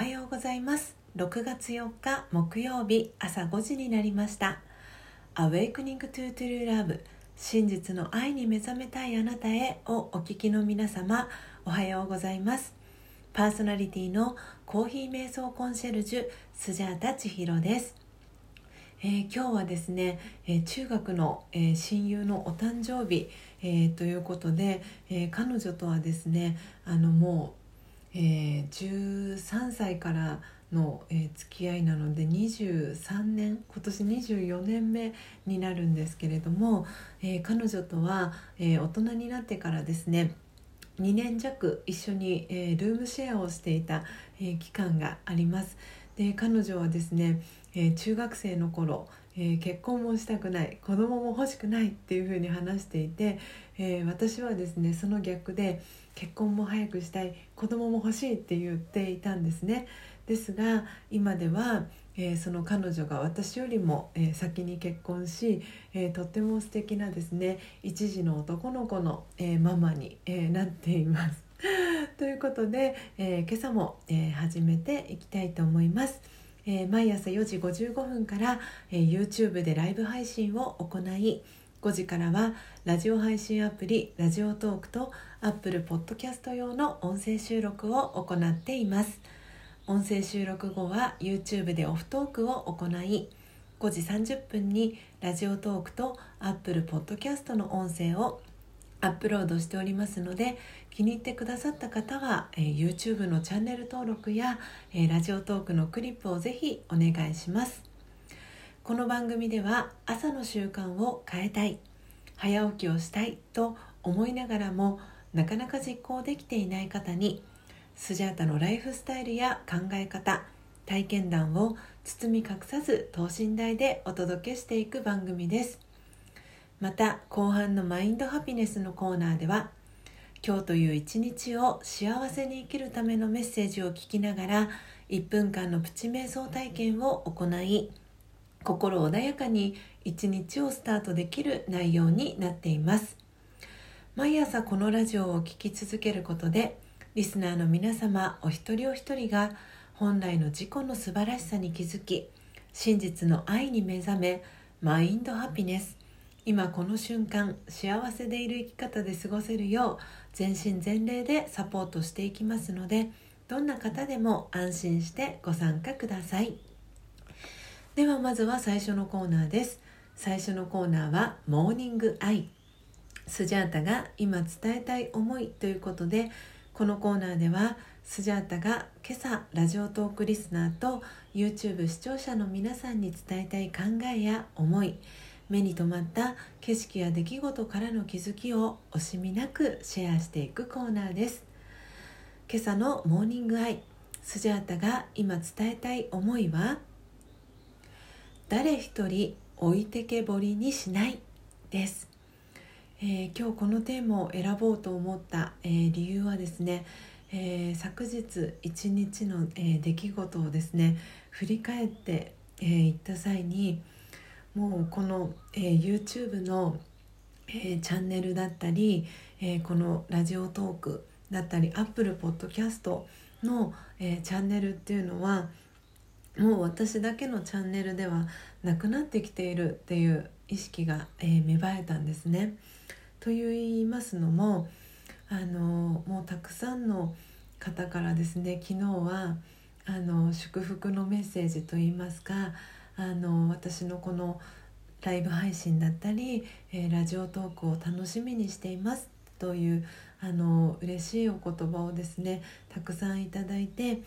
はようございます。6月4日木曜日朝5時になりました。Awakening to True Love 真実の愛に目覚めたいあなたへをお聞きの皆様おはようございます。パーソナリティのコーヒー瞑想コンシェルジュスジャータ千尋です。えー、今日はですね、えー、中学の、えー、親友のお誕生日、えということで、え彼女とはですねあのもう、え13歳からの、え付き合いなので23年今年24年目になるんですけれども、え彼女とは、え大人になってからですね2年弱一緒に、えルームシェアをしていた、え期間があります。で彼女はですねえー、中学生の頃、えー、結婚もしたくない子供も欲しくないっていうふうに話していて、えー、私はですねその逆で結婚も早くしたい子供も欲しいって言っていたんですねですが今では、えその彼女が私よりも、え先に結婚し、えとっても素敵なですね一児の男の子の、えママに、えなっています。ということで、え今朝も、え始めていきたいと思います。えー、毎朝4時55分から、えー、YouTube でライブ配信を行い5時からはラジオ配信アプリラジオトークと Apple Podcast 用の音声収録を行っています。音声収録後は YouTube でオフトークを行い5時30分にラジオトークと Apple Podcast の音声をアップロードしておりますので気に入ってくださった方は、えー、YouTube のチャンネル登録や、えー、ラジオトークのクリップをぜひお願いします。この番組では朝の習慣を変えたい早起きをしたいと思いながらもなかなか実行できていない方にスジャータのライフスタイルや考え方体験談を包み隠さず等身大でお届けしていく番組です。また後半のマインドハピネスのコーナーでは今日という一日を幸せに生きるためのメッセージを聞きながら1分間のプチ瞑想体験を行い心穏やかに一日をスタートできる内容になっています。毎朝このラジオを聴き続けることでリスナーの皆様お一人お一人が本来の自己の素晴らしさに気づき真実の愛に目覚めマインドハピネス。今この瞬間幸せでいる生き方で過ごせるよう全身全霊でサポートしていきますのでどんな方でも安心してご参加ください。ではまずは最初のコーナーです。最初のコーナーは「モーニングアイ」スジャータが今伝えたい思いということでこのコーナーではスジャータが今朝ラジオトークリスナーと YouTube 視聴者の皆さんに伝えたい考えや思い目に留まった景色や出来事からの気づきを惜しみなくシェアしていくコーナーです。今朝のモーニングアイスジャータが今伝えたい思いは誰一人置いてけぼりにしないです、えー、今日このテーマを選ぼうと思った、えー、理由はですね、えー、昨日一日の、え出来事をですね振り返って、え行った際にもうこの、えー、YouTube の、えー、チャンネルだったり、えー、このラジオトークだったり Apple Podcast の、えー、チャンネルっていうのはもう私だけのチャンネルではなくなってきているっていう意識が、えー、芽生えたんですね。と言いますのもあのもうたくさんの方からですね昨日はあの祝福のメッセージといいますかあの私のこのライブ配信だったり、えー、ラジオトークを楽しみにしていますというあの嬉しいお言葉をですねたくさんいただいて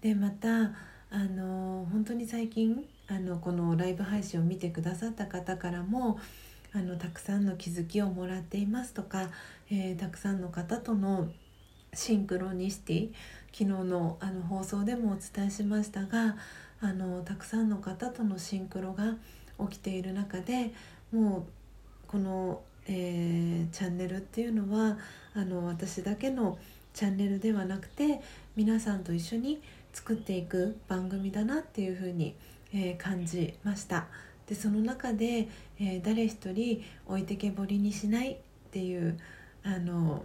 でまたあの本当に最近あのこのライブ配信を見てくださった方からもあのたくさんの気づきをもらっていますとか、えー、たくさんの方とのシンクロニシティ昨日のあの放送でもお伝えしましたがあのたくさんの方とのシンクロが起きている中でもうこの、えー、チャンネルっていうのはあの私だけのチャンネルではなくて皆さんと一緒に作っていく番組だなっていうふうに、えー、感じました。でその中で、えー、誰一人置いてけぼりにしないっていうあの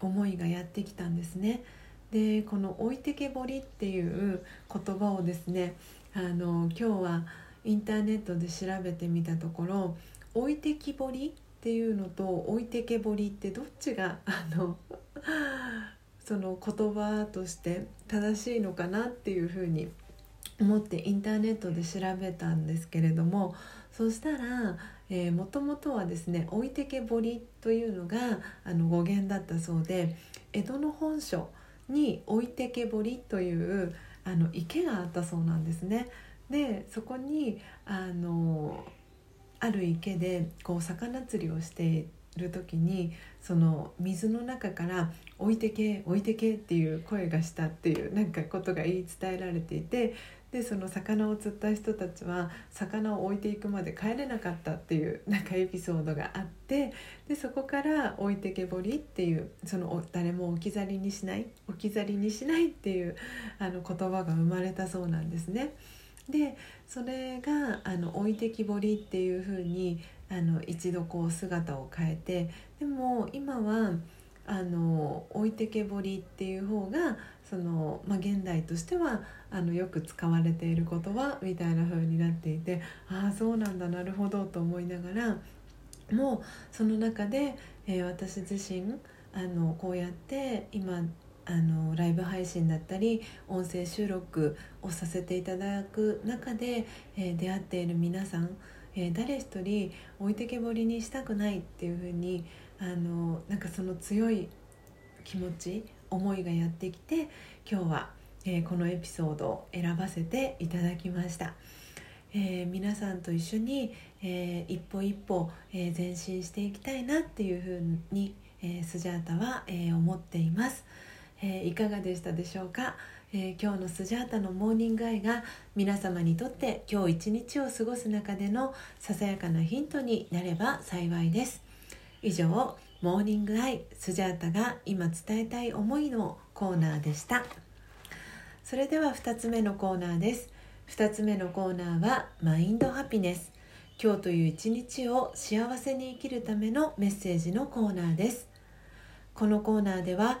思いがやってきたんですね。でこの「置いてけぼり」っていう言葉をですねあの今日はインターネットで調べてみたところ「置いてきぼり」っていうのと「置いてけぼり」ってどっちがあの その言葉として正しいのかなっていうふうに思ってインターネットで調べたんですけれどもそしたらもともとはですね置いてけぼりというのがあの語源だったそうで江戸の本書に置いてけぼりというあの池があったそうなんですね。でそこにあのある池でこう魚釣りをしている時にその水の中から「置いてけ置いてけ」っていう声がしたっていうなんかことが言い伝えられていてでその魚を釣った人たちは魚を置いていくまで帰れなかったっていうなんかエピソードがあってでそこから「置いてけぼり」っていうその誰も置き去りにしない置き去りにしないっていうあの言葉が生まれたそうなんですね。でそれがあの置いてきぼりっていう風にあに一度こう姿を変えてでも今はあの置いてけぼりっていう方がその、まあ、現代としてはあのよく使われている言葉みたいな風になっていてああそうなんだなるほどと思いながらもうその中で、えー、私自身あのこうやって今あのライブ配信だったり音声収録をさせていただく中で、えー、出会っている皆さん、えー、誰一人置いてけぼりにしたくないっていうふうにあのなんかその強い気持ち思いがやってきて今日は、えー、このエピソードを選ばせていただきました。えー、皆さんと一緒に、えー、一歩一歩、えー、前進していきたいなっていうふうに、えスジャータは、え思っています。え、いかがでしたでしょうか、え、今日のスジャータのモーニングアイが皆様にとって今日一日を過ごす中でのささやかなヒントになれば幸いです。以上モーニングアイスジャータが今伝えたい思いのコーナーでした。それでは2つ目のコーナーです。2つ目のコーナーはマインドハピネス。今日という一日を幸せに生きるためのメッセージのコーナーです。このコーナーでは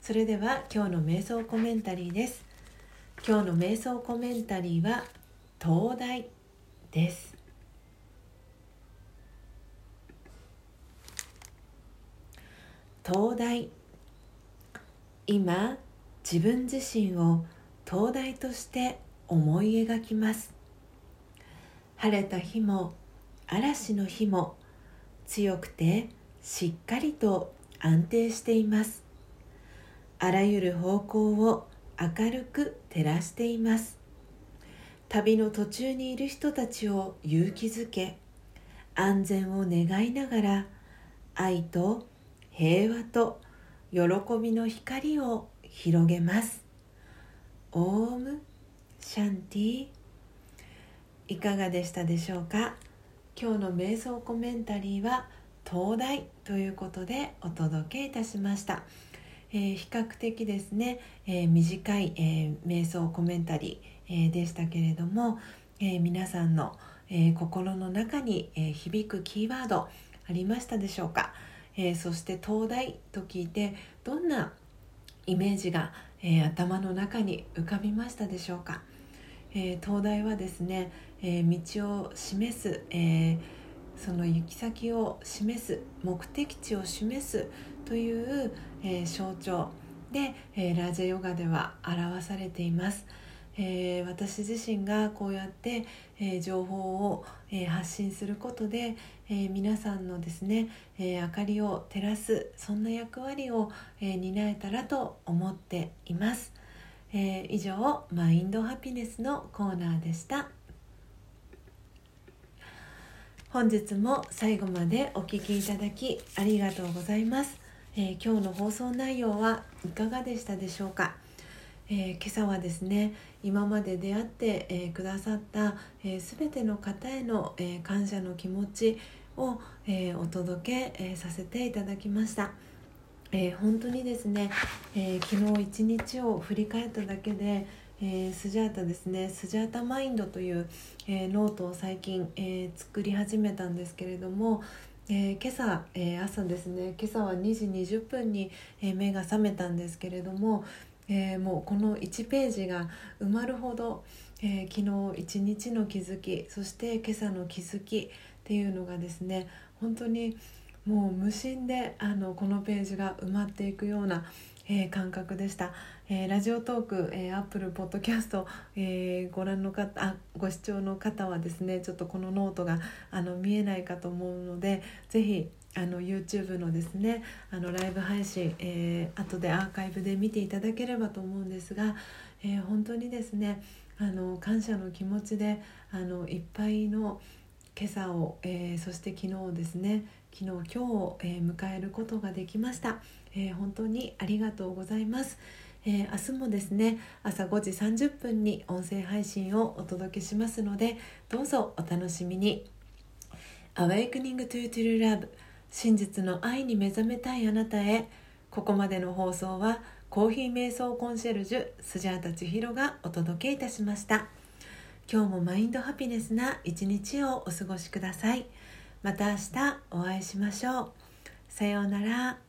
それでは今日の瞑想コメンタリーです。今日の瞑想コメンタリーは東大です。東大。今自分自身を東大として思い描きます。晴れた日も嵐の日も強くてしっかりと安定しています。あらゆる方向を明るく照らしています。旅の途中にいる人たちを勇気づけ安全を願いながら愛と平和と喜びの光を広げます。オームシャンティ。いかがでしたでしょうか？今日の瞑想コメンタリーは東大ということでお届けいたしました。えー、比較的ですね、えー、短い、えー、瞑想コメンタリー、えでしたけれども、え皆さんの、え心の中に、え響くキーワードありましたでしょうか、えそして東大と聞いてどんなイメージが、え頭の中に浮かびましたでしょうか、え東大はですね、え道を示す、えその行き先を示す目的地を示すという、えー、象徴。で、えー、ラジェヨガでは表されています。えー、私自身がこうやって、えー、情報を、えー、発信することで、え皆さんのですね、え明かりを照らすそんな役割を、え担えたらと思っています、え以上マインドハピネスのコーナーでした。本日も最後までお聴きいただきありがとうございます。えー、今日の放送内容はいかがでしたでしょうか、えー、今朝はですね今まで出会って、えー、くださった、えー、全ての方への、え感謝の気持ちを、えお届け、えさせていただきました。え本当にですね、え昨日一日を振り返っただけで、えー、スジャータですねスジャータマインドという、えー、ノートを最近、えー、作り始めたんですけれども、え今朝、え朝ですね。今朝は2時20分に、え目が覚めたんですけれども、えもうこの1ページが埋まるほど、え昨日一日の気づきそして今朝の気づきっていうのがですね本当にもう無心であのこのページが埋まっていくような、えー、感覚でした、えー、 Radiotalk、えー、 Apple Podcast、えー、ご覧の方あご視聴の方はですねちょっとこのノートがあの見えないかと思うので是非あの YouTube のですねあのライブ配信、えー、後でアーカイブで見ていただければと思うんですが、えー、本当にですねあの感謝の気持ちであのいっぱいの今朝を、えー、そして昨日ですね。昨日今日を、えー、迎えることができました、えー、本当にありがとうございます、えー、明日もですね朝5時30分に音声配信をお届けしますのでどうぞお楽しみに。Awakening to True Love 真実の愛に目覚めたいあなたへ。ここまでの放送はコーヒー瞑想コンシェルジュスジャータ千尋がお届けいたしました。今日もマインドハピネスな一日をお過ごしください。また明日お会いしましょう。さようなら。